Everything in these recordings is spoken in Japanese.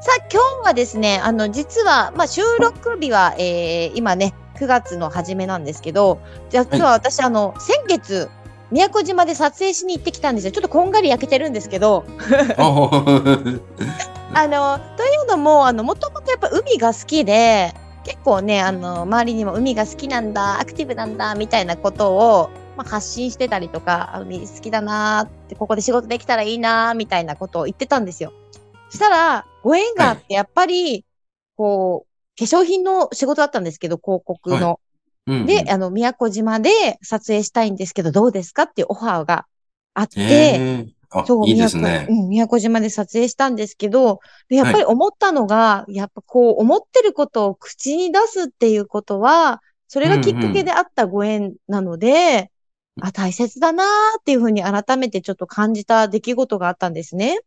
さあ今日はですねあの実はまあ収録日は、えー、今ね9月の初めなんですけど実は私、あの先月宮古島で撮影しに行ってきたんですよ。ちょっとこんがり焼けてるんですけど。お あのというのもあのもともとやっぱ海が好きで結構ねあの周りにも海が好きなんだアクティブなんだみたいなことを、まあ、発信してたりとかあ海好きだなーってここで仕事できたらいいなーみたいなことを言ってたんですよ。そしたらご縁があってやっぱり、こう化粧品の仕事だったんですけど広告の。うんで、あの宮古島で撮影したいんですけどどうですかっていうオファーがあって。そう、いいですね。宮古うん、宮古島で撮影したんですけど、でやっぱり思ったのが、やっぱこう、思ってることを口に出すっていうことは、それがきっかけであったご縁なので、あ、大切だなーっていうふうに改めてちょっと感じた出来事があったんですね。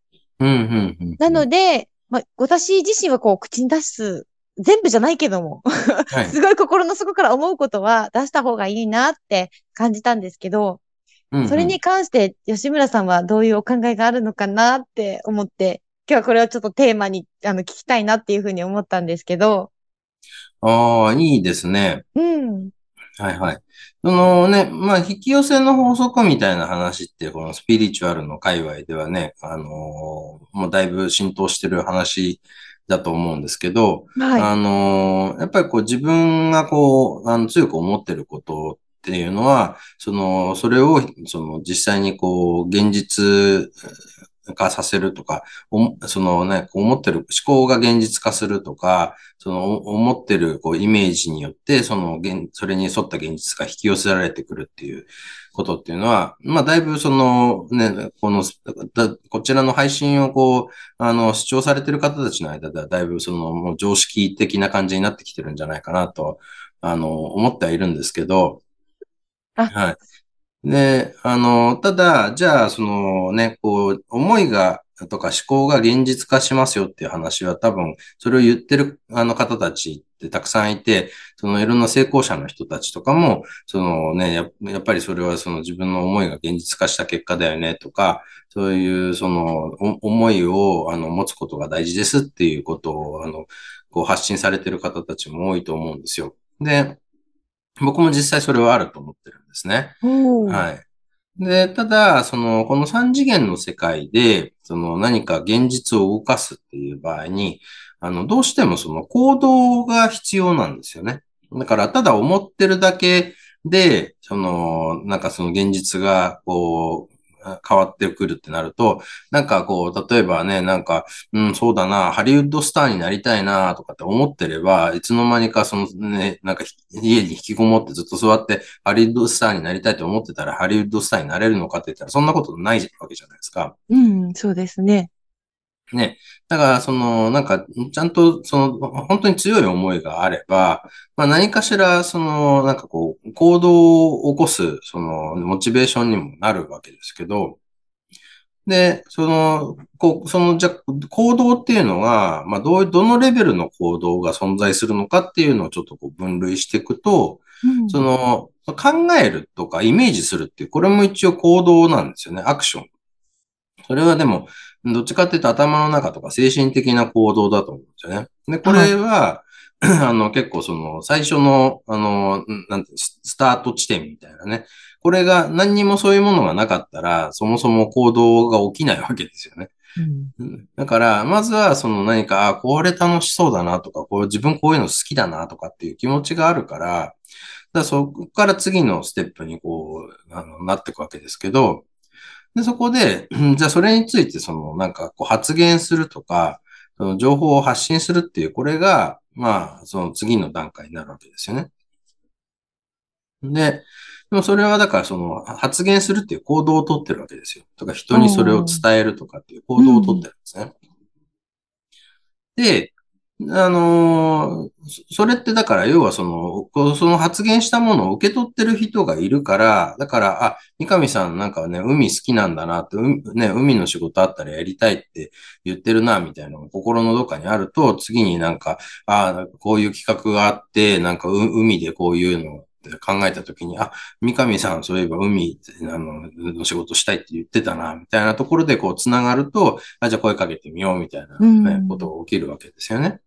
うんうんうん、なので、まあ、私自身はこう、口に出す、全部じゃないけども、はい、すごい心の底から思うことは出した方がいいなって感じたんですけど、うんうんそれに関して吉村さんはどういうお考えがあるのかなって思って、今日はこれをちょっとテーマにあの聞きたいなっていうふうに思ったんですけど。ああ、いいですね。うん。はいはい。そのね、まあ、引き寄せの法則みたいな話って、このスピリチュアルの界隈ではね、あのーもうだいぶ浸透してる話だと思うんですけど、はい。あのーやっぱりこう自分がこう、あの強く思ってることっていうのは、その、それを、その実際にこう、現実化させるとか、おそのね、思ってる思考が現実化するとか、そのお思ってるこうイメージによって、その現、それに沿った現実が引き寄せられてくるっていうことっていうのは、まあだいぶそのね、この、だこちらの配信をこう、あの、視聴されてる方たちの間では、だいぶその、もう常識的な感じになってきてるんじゃないかなと、あの、思ってはいるんですけど、あはい。で、あの、ただ、じゃあ、そのね、こう、思いが、とか思考が現実化しますよっていう話は多分、それを言ってるあの方たちってたくさんいて、そのいろんな成功者の人たちとかも、そのね、ややっぱりそれはその自分の思いが現実化した結果だよねとか、そういうその思いをあの持つことが大事ですっていうことをあのこう発信されてる方たちも多いと思うんですよ。で、僕も実際それはあると思ってるんですね。はい。で、ただ、その、この三次元の世界で、その何か現実を動かすっていう場合に、あの、どうしてもその行動が必要なんですよね。だから、ただ思ってるだけで、その、なんかその現実が、こう、変わってくるってなると、なんかこう、例えばね、なんか、うん、そうだな、ハリウッドスターになりたいな、とかって思ってれば、いつの間にかそのね、なんか家に引きこもってずっと座って、ハリウッドスターになりたいと思ってたら、ハリウッドスターになれるのかって言ったら、そんなことないわけじゃないですか。うん、そうですね。ね。だから、その、なんか、ちゃんと、その、本当に強い思いがあれば、まあ何かしら、その、なんかこう、行動を起こす、その、モチベーションにもなるわけですけど、で、その、こう、その、じゃ、行動っていうのが、まあ、どう、どのレベルの行動が存在するのかっていうのをちょっとこう分類していくと、うんその、考えるとかイメージするっていう、これも一応行動なんですよね。アクション。それはでも、どっちかっていうと頭の中とか精神的な行動だと思うんですよね。で、これは、あの、結構その、最初の、あの、なんてススタート地点みたいなね。これが何にもそういうものがなかったら、そもそも行動が起きないわけですよね。うんうんだから、まずはその何か、あ、これ楽しそうだなとか、こう自分こういうの好きだなとかっていう気持ちがあるから、だからそこから次のステップにこう、あの、なっていくわけですけど、で、そこで、うんじゃあそれについてそのなんかこう発言するとか、その情報を発信するっていう、これが、まあ、その次の段階になるわけですよね。で、でもそれはだからその発言するっていう行動をとってるわけですよ。とか人にそれを伝えるとかっていう行動をとってるんですね。で、あのーそれってだから、要はその、その発言したものを受け取ってる人がいるから、だから、あ、三上さんなんかね、海好きなんだなって、うね、海の仕事あったらやりたいって言ってるな、みたいなのが心のどっかにあると、次になんか、あこういう企画があって、なんかう海でこういうのって考えたときに、あ、三上さんそういえば海あのの仕事したいって言ってたな、みたいなところでこう繋がると、あ、じゃあ声かけてみよう、みたいな、ねうんことが起きるわけですよね。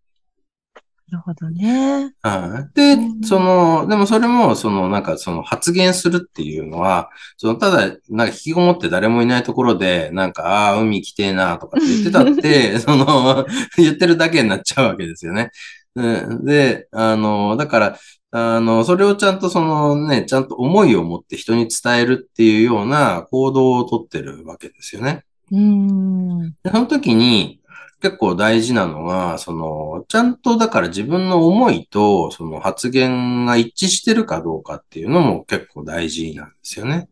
なるほどね。はい。でうん、その、でもそれも、その、なんか、その発言するっていうのは、その、ただ、なんか引きこもって誰もいないところで、なんか、ああー、海来てえな、とかって言ってたって、その、言ってるだけになっちゃうわけですよね。うんで、あの、だから、あの、それをちゃんとそのね、ちゃんと思いを持って人に伝えるっていうような行動をとってるわけですよね。うん。でその時に、結構大事なのが、その、ちゃんとだから自分の思いと、その発言が一致してるかどうかっていうのも結構大事なんですよね。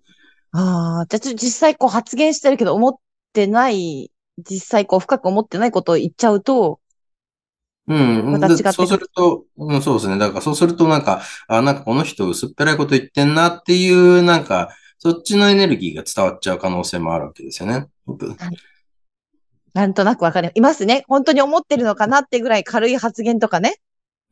ああ、じゃあ実際こう発言してるけど思ってない、実際こう深く思ってないことを言っちゃうと、うん。またそうすると、うん、そうですね。だからそうするとなんか、あ、なんかこの人薄っぺらいこと言ってんなっていう、なんか、そっちのエネルギーが伝わっちゃう可能性もあるわけですよね。なんとなくわかる。いますね。本当に思ってるのかなってぐらい軽い発言とかね。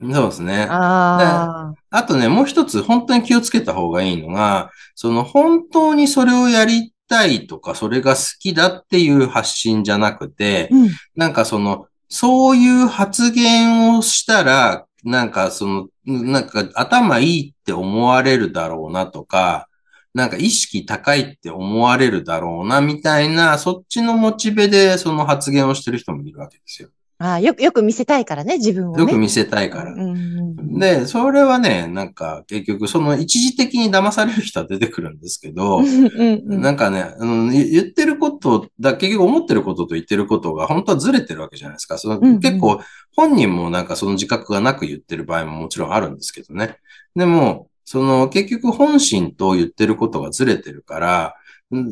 そうですね。ああ。あとね、もう一つ本当に気をつけた方がいいのが、その本当にそれをやりたいとか、それが好きだっていう発信じゃなくて、うん。なんかその、そういう発言をしたら、なんかその、なんか頭いいって思われるだろうなとか、なんか意識高いって思われるだろうなみたいな、そっちのモチベでその発言をしてる人もいるわけですよ。ああ、よく、よく見せたいからね、自分をね。よく見せたいからう。んうんで、それはね、なんか結局その一時的に騙される人は出てくるんですけどう、んうんうんなんかね、あの言言ってることだ、結局思ってることと言ってることが本当はずれてるわけじゃないですか。そのうんうん結構本人もなんかその自覚がなく言ってる場合ももちろんあるんですけどね。でも、その結局本心と言ってることがずれてるから、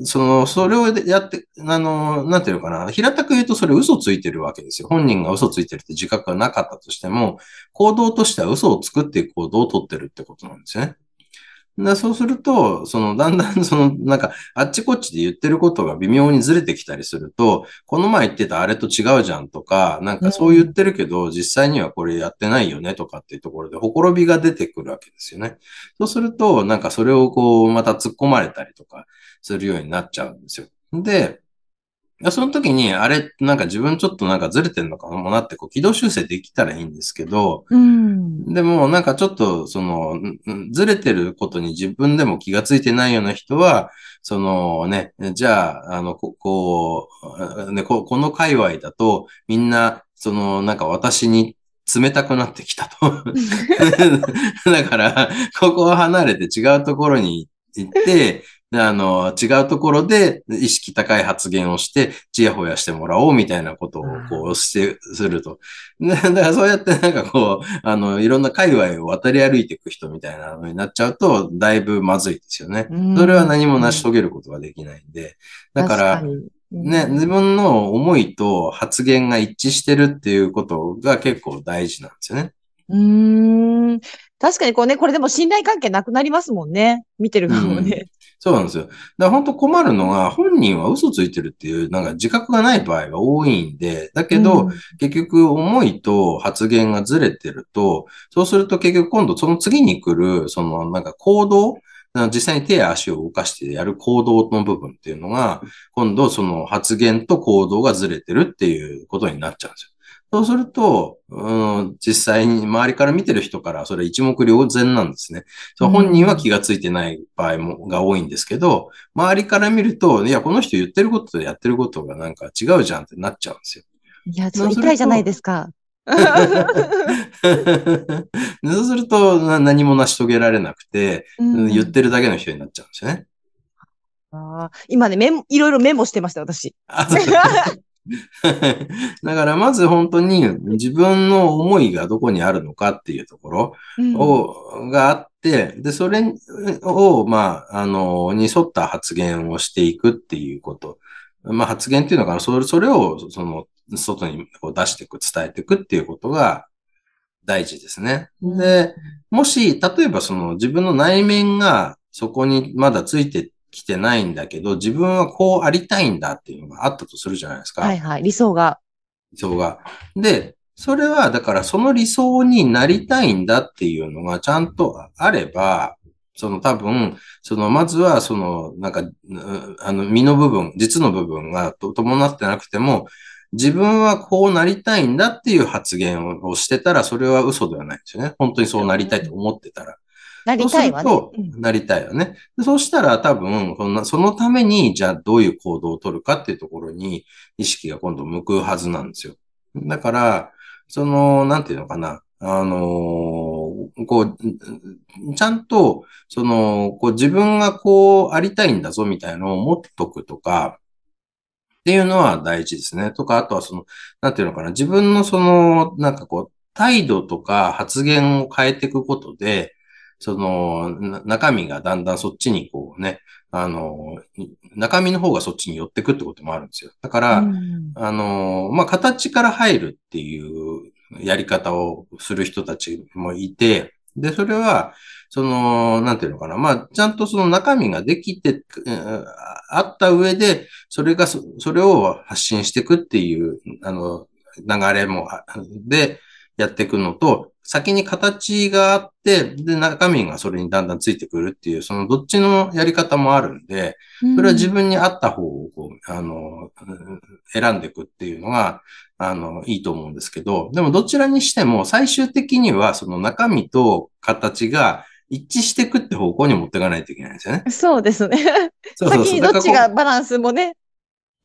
その、それをやって、あの、なんていうのかな、平たく言うとそれ嘘ついてるわけですよ。本人が嘘ついてるって自覚がなかったとしても、行動としては嘘を作っていく行動をとってるってことなんですよね。でそうすると、その、だんだん、その、なんか、あっちこっちで言ってることが微妙にずれてきたりすると、この前言ってたあれと違うじゃんとか、なんかそう言ってるけど、実際にはこれやってないよねとかっていうところで、ほころびが出てくるわけですよね。そうすると、なんかそれをこう、また突っ込まれたりとかするようになっちゃうんですよ。で、その時に、あれ、なんか自分ちょっとなんかずれてんのかもなって、こう、軌道修正できたらいいんですけど、うん。でも、なんかちょっと、その、ずれてることに自分でも気がついてないような人は、そのね、じゃあ、あの、ここう、ね、ここの界隈だと、みんな、その、なんか私に冷たくなってきたと。だから、ここを離れて違うところに行って、であの、違うところで意識高い発言をして、ちやほやしてもらおうみたいなことをこうして、すると。でだからそうやってなんかこう、あの、いろんな界隈を渡り歩いていく人みたいなのになっちゃうと、だいぶまずいですよね。うんそれは何も成し遂げることができないんで。だからね、自分の思いと発言が一致してるっていうことが結構大事なんですよね。うーん。確かにこうね、これでも信頼関係なくなりますもんね。見てる側もね。そうなんですよ。だから本当困るのが、本人は嘘ついてるっていう、なんか自覚がない場合が多いんで、だけど、うん結局思いと発言がずれてると、そうすると結局今度その次に来る、そのなんか行動、実際に手や足を動かしてやる行動の部分っていうのが、今度その発言と行動がずれてるっていうことになっちゃうんですよ。そうすると、うん、実際に周りから見てる人からそれ一目瞭然なんですね。そう本人は気がついてない場合もが多いんですけど、周りから見ると、いや、この人言ってることとやってることがなんか違うじゃんってなっちゃうんですよ。いや、そう痛いじゃないですか。でそうするとな何も成し遂げられなくて、うん言ってるだけの人になっちゃうんですよね。あー今ね、メモ、いろいろメモしてました、私。だからまず本当に自分の思いがどこにあるのかっていうところうんを、があって、で、それを、まあ、あの、に沿った発言をしていくっていうこと。まあ、発言っていうのかな、それ、それを、その、外にこう出していく、伝えていくっていうことが大事ですね。で、もし、例えばその自分の内面がそこにまだついてきてないんだけど、自分はこうありたいんだっていうのがあったとするじゃないですか。はいはい。理想が。理想が。で、それは、だからその理想になりたいんだっていうのがちゃんとあれば、その多分、そのまずはその、なんか、あの、身の部分、実の部分が伴ってなくても、自分はこうなりたいんだっていう発言をしてたら、それは嘘ではないんですよね。本当にそうなりたいと思ってたら。なりたいわね。そうなりたいよね。そうしたら多分その、そのために、じゃあどういう行動を取るかっていうところに意識が今度向くはずなんですよ。だから、その、なんていうのかな。あのー、こう、ちゃんと、その、こう自分がこうありたいんだぞみたいなのを持っとくとか、っていうのは大事ですね。とか、あとはその、なんていうのかな。自分のその、なんかこう、態度とか発言を変えていくことで、その、中身がだんだんそっちにこうね、あの、中身の方がそっちに寄ってくってこともあるんですよ。だから、うん、あの、まあ、形から入るっていうやり方をする人たちもいて、で、それは、その、なんていうのかな。まあ、ちゃんとその中身ができて、あった上で、それがそ、それを発信していくっていう、あの、流れも、で、やっていくのと、先に形があって、で、中身がそれにだんだんついてくるっていう、そのどっちのやり方もあるんで、それは自分に合った方をこう、あの、選んでいくっていうのが、あの、いいと思うんですけど、でもどちらにしても最終的にはその中身と形が一致していくって方向に持っていかないといけないんですよね。そうですね。そうそうそう先にどっちがバランスもね。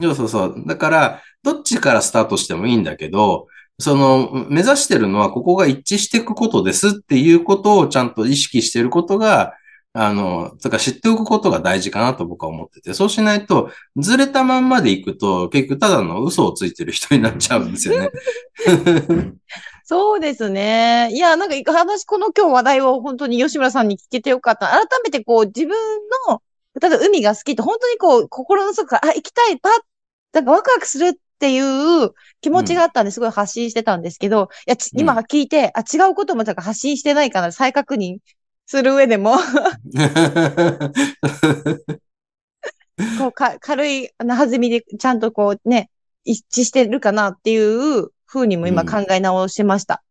そうそうそう。だから、どっちからスタートしてもいいんだけど、その、目指してるのはここが一致していくことですっていうことをちゃんと意識していることが、あの、とか知っておくことが大事かなと僕は思ってて、そうしないと、ずれたまんまでいくと、結局ただの嘘をついてる人になっちゃうんですよね。そうですね。いや、なんか話、この今日話題を本当に吉村さんに聞けてよかった。改めてこう自分の、例えば海が好きって本当にこう心の底から、あ、行きたい、パッ、なんかワクワクするっていう気持ちがあったんですごい発信してたんですけど、いや、今聞いて、あ、違うこともなんか発信してないかな、再確認する上でも こうか軽い弾みでちゃんとこうね、一致してるかなっていうふうにも今考え直しました。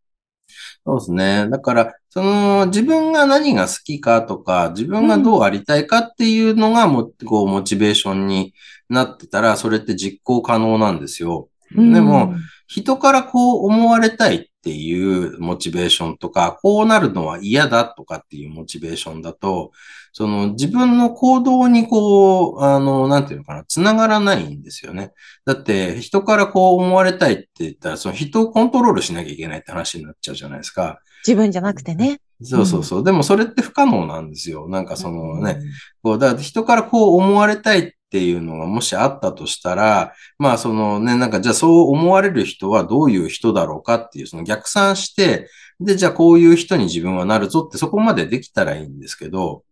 そうですね。だから、その、自分が何が好きかとか、自分がどうありたいかっていうのがも、うん、こう、モチベーションになってたら、それって実行可能なんですよ。でも、人からこう思われたいっていうモチベーションとか、こうなるのは嫌だとかっていうモチベーションだと、その自分の行動にこう、あの、なんていうのかな、つながらないんですよね。だって人からこう思われたいって言ったら、その人をコントロールしなきゃいけないって話になっちゃうじゃないですか。自分じゃなくてね。そうそうそう。うん、でもそれって不可能なんですよ。なんかそのね、うん、こう、だから人からこう思われたいっていうのがもしあったとしたら、まあそのね、なんかじゃあそう思われる人はどういう人だろうかっていう、その逆算して、で、じゃあこういう人に自分はなるぞってそこまでできたらいいんですけど、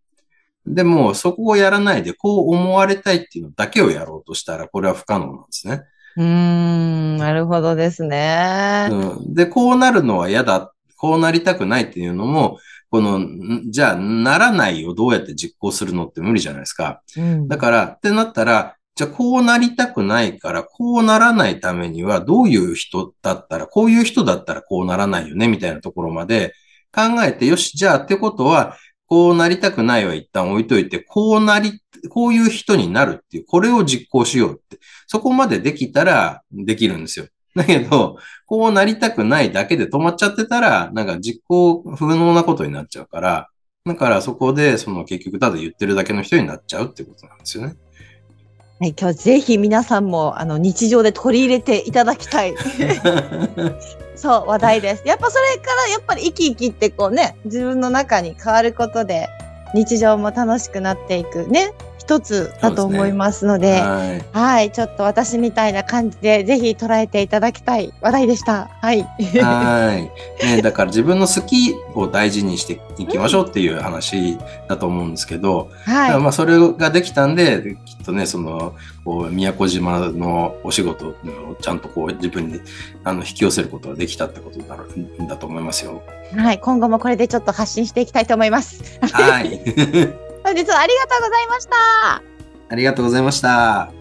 でもそこをやらないでこう思われたいっていうのだけをやろうとしたら、これは不可能なんですね。うーん、なるほどですね。うん、で、こうなるのは嫌だ。こうなりたくないっていうのも、この、じゃあ、ならないをどうやって実行するのって無理じゃないですか。うん、だから、ってなったら、じゃあこうなりたくないから、こうならないためには、どういう人だったら、こういう人だったらこうならないよね、みたいなところまで考えて、よし、じゃあってことは、こうなりたくないは一旦置いといて、こうなり、こういう人になるっていう、これを実行しようって。そこまでできたらできるんですよ。だけど、こうなりたくないだけで止まっちゃってたら、なんか実行不能なことになっちゃうから、だからそこで、その結局ただ言ってるだけの人になっちゃうってことなんですよね。はい、今日ぜひ皆さんもあの日常で取り入れていただきたい。そう、話題です。やっぱそれからやっぱり生き生きってこうね、自分の中に変わることで日常も楽しくなっていくね。一つだと思いますので、はい。はい、ちょっと私みたいな感じで、ぜひ捉えていただきたい話題でした。はい。はい。ね、だから自分の好きを大事にしていきましょうっていう話だと思うんですけど、だからはい。まあそれができたんで、きっとね、その、こう、宮古島のお仕事をちゃんとこう自分にあの引き寄せることができたってことだろうだと思いますよ。はい。今後もこれでちょっと発信していきたいと思います。はい。本日はありがとうございました。ありがとうございました。